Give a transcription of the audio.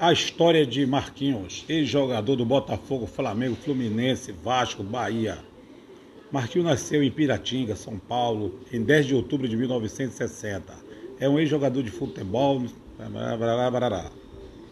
A história de Marquinhos, ex-jogador do Botafogo, Flamengo, Fluminense, Vasco, Bahia. Marquinhos nasceu em Piratinga, São Paulo, em 10 de outubro de 1960. É um ex-jogador de futebol. Blá, blá, blá,